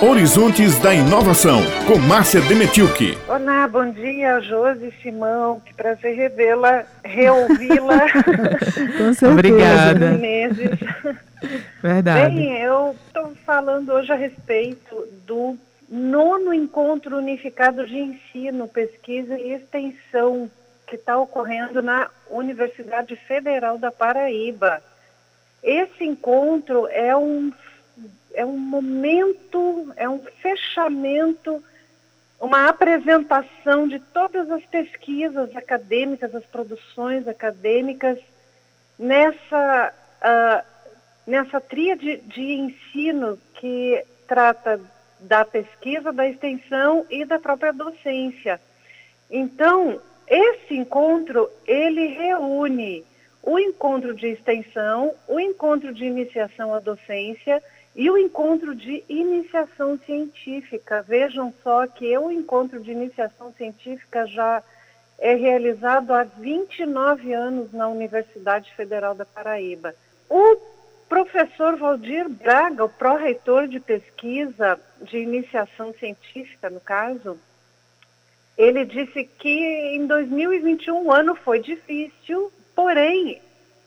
Horizontes da Inovação, com Márcia Demetilke. Olá, bom dia, Josi Simão. Que prazer revê-la, reouvi-la. com certeza. Obrigada. Meses. Verdade. Bem, eu estou falando hoje a respeito do nono encontro unificado de ensino, pesquisa e extensão que está ocorrendo na Universidade Federal da Paraíba. Esse encontro é um é um momento, é um fechamento, uma apresentação de todas as pesquisas acadêmicas, as produções acadêmicas nessa, uh, nessa tríade de ensino que trata da pesquisa, da extensão e da própria docência. Então, esse encontro, ele reúne o encontro de extensão, o encontro de iniciação à docência e o encontro de iniciação científica. Vejam só que o encontro de iniciação científica já é realizado há 29 anos na Universidade Federal da Paraíba. O professor Valdir Braga, o pró-reitor de pesquisa de iniciação científica, no caso, ele disse que em 2021 o ano foi difícil, porém,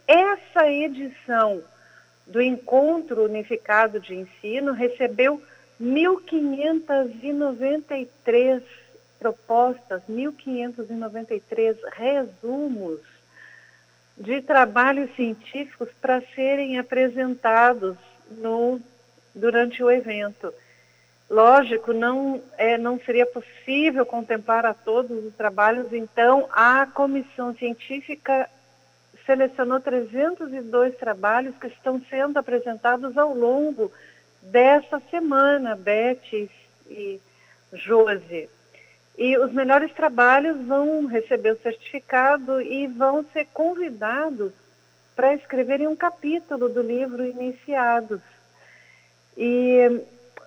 essa edição do Encontro Unificado de Ensino recebeu 1.593 propostas, 1.593 resumos de trabalhos científicos para serem apresentados no, durante o evento. Lógico, não, é, não seria possível contemplar a todos os trabalhos, então a comissão científica selecionou 302 trabalhos que estão sendo apresentados ao longo dessa semana, Beth e Josi. E os melhores trabalhos vão receber o certificado e vão ser convidados para escreverem um capítulo do livro Iniciados. E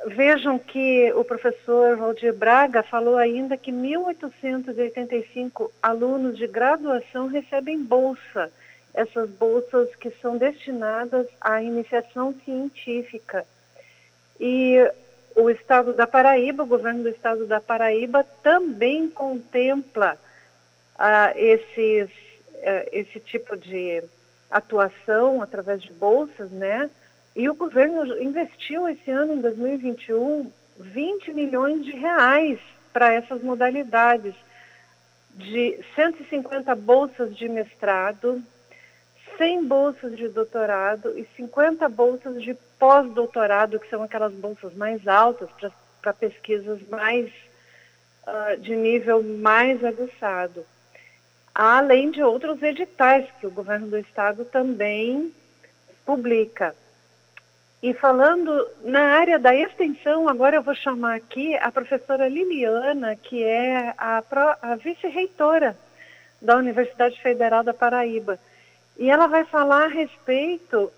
vejam que o professor Valdir Braga falou ainda que 1.885 alunos de graduação recebem bolsa essas bolsas que são destinadas à iniciação científica. E o Estado da Paraíba, o governo do Estado da Paraíba, também contempla ah, esses, eh, esse tipo de atuação através de bolsas, né? E o governo investiu esse ano, em 2021, 20 milhões de reais para essas modalidades, de 150 bolsas de mestrado, 100 bolsas de doutorado e 50 bolsas de pós-doutorado, que são aquelas bolsas mais altas para pesquisas mais uh, de nível mais aguçado. Além de outros editais que o governo do estado também publica. E falando na área da extensão, agora eu vou chamar aqui a professora Liliana, que é a, a vice-reitora da Universidade Federal da Paraíba. E ela vai falar a respeito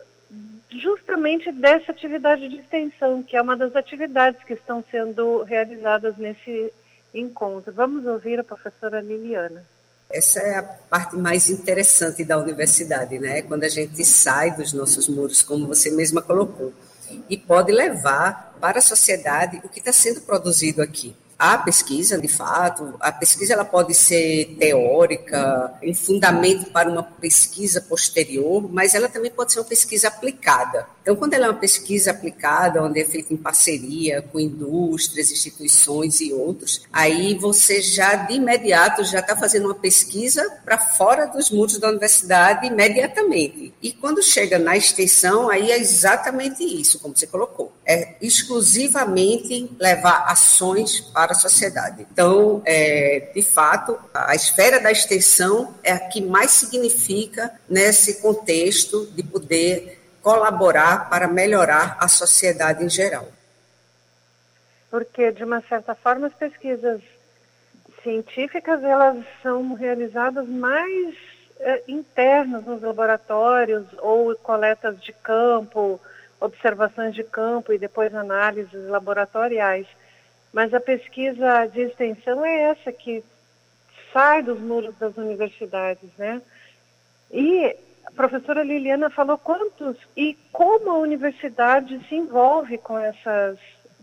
justamente dessa atividade de extensão, que é uma das atividades que estão sendo realizadas nesse encontro. Vamos ouvir a professora Liliana. Essa é a parte mais interessante da universidade, né? Quando a gente sai dos nossos muros, como você mesma colocou, e pode levar para a sociedade o que está sendo produzido aqui a pesquisa, de fato, a pesquisa ela pode ser teórica, um fundamento para uma pesquisa posterior, mas ela também pode ser uma pesquisa aplicada. Então, quando ela é uma pesquisa aplicada, onde é feita em parceria com indústrias, instituições e outros, aí você já de imediato já está fazendo uma pesquisa para fora dos muros da universidade imediatamente. E quando chega na extensão, aí é exatamente isso, como você colocou. É exclusivamente levar ações para para a sociedade. Então, é, de fato, a esfera da extensão é a que mais significa nesse contexto de poder colaborar para melhorar a sociedade em geral. Porque, de uma certa forma, as pesquisas científicas elas são realizadas mais é, internas nos laboratórios ou coletas de campo, observações de campo e depois análises laboratoriais. Mas a pesquisa de extensão é essa que sai dos muros das universidades, né? E a professora Liliana falou quantos e como a universidade se envolve com essas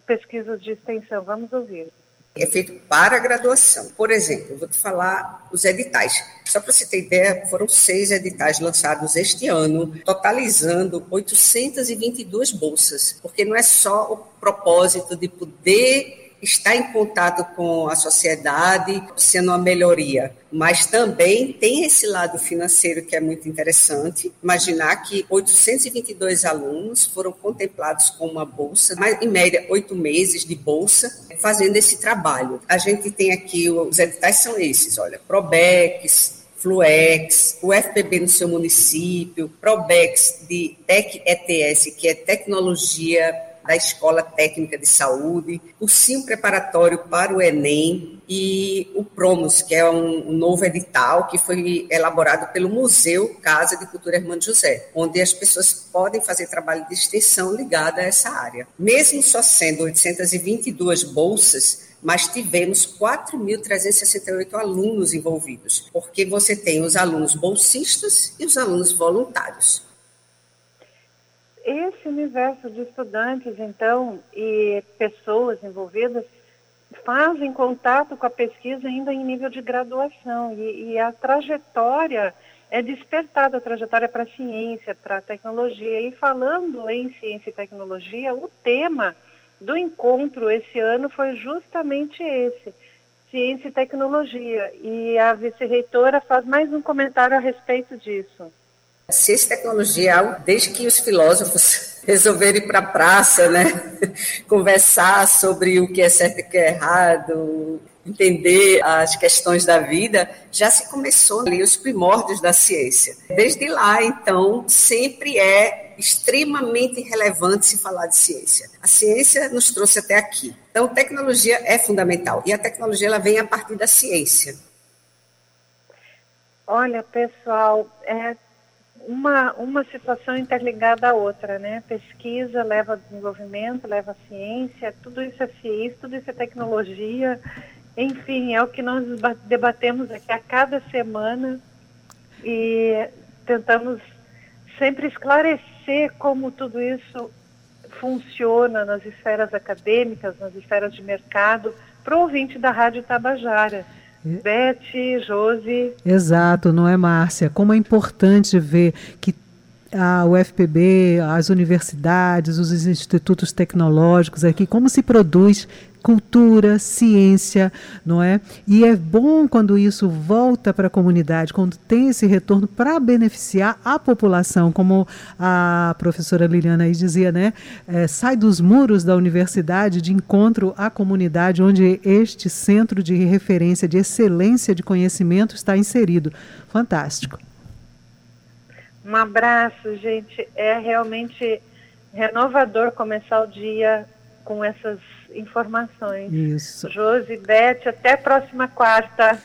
pesquisas de extensão. Vamos ouvir. É feito para a graduação. Por exemplo, vou te falar os editais. Só para você ter ideia, foram seis editais lançados este ano, totalizando 822 bolsas, porque não é só o propósito de poder está em contato com a sociedade, sendo uma melhoria. Mas também tem esse lado financeiro que é muito interessante. Imaginar que 822 alunos foram contemplados com uma bolsa, mais, em média oito meses de bolsa, fazendo esse trabalho. A gente tem aqui, os editais são esses, olha, Probex, Fluex, o FPB no seu município, Probex de Tec ETS, que é tecnologia da Escola Técnica de Saúde, cursinho preparatório para o Enem e o Promos, que é um, novo edital que foi elaborado pelo Museu Casa de Cultura Hermano José, onde as pessoas podem fazer trabalho de extensão ligado a essa área. Mesmo só sendo 822 bolsas, mas tivemos 4.368 alunos envolvidos, porque você tem os alunos bolsistas e os alunos voluntários esse universo de estudantes, então, e pessoas envolvidas, fazem contato com a pesquisa ainda em nível de graduação. E, e a trajetória é despertada, a trajetória para a ciência, para a tecnologia. E falando em ciência e tecnologia, o tema do encontro esse ano foi justamente esse, ciência e tecnologia. E a vice-reitora faz mais um comentário a respeito disso. Ciência e tecnologia é algo desde que os filósofos resolveram ir para a praça, né? conversar sobre o que é certo e o que é errado, entender as questões da vida, já se começou ali os primórdios da ciência. Desde lá, então, sempre é extremamente relevante se falar de ciência. A ciência nos trouxe até aqui. Então, tecnologia é fundamental e a tecnologia ela vem a partir da ciência. Olha, pessoal, é uma, uma situação interligada à outra, né? Pesquisa leva a desenvolvimento, leva a ciência, tudo isso é ciência, tudo isso é tecnologia. Enfim, é o que nós debatemos aqui a cada semana e tentamos sempre esclarecer como tudo isso funciona nas esferas acadêmicas, nas esferas de mercado, para o ouvinte da Rádio Tabajara. Beth, Josi. Exato, não é, Márcia? Como é importante ver que a UFPB, as universidades, os institutos tecnológicos aqui, como se produz cultura, ciência, não é? E é bom quando isso volta para a comunidade, quando tem esse retorno para beneficiar a população, como a professora Liliana aí dizia, né? É, sai dos muros da universidade de encontro à comunidade, onde este centro de referência, de excelência de conhecimento está inserido. Fantástico. Um abraço, gente. É realmente renovador começar o dia com essas informações. Isso. Josi, Beth, até a próxima quarta.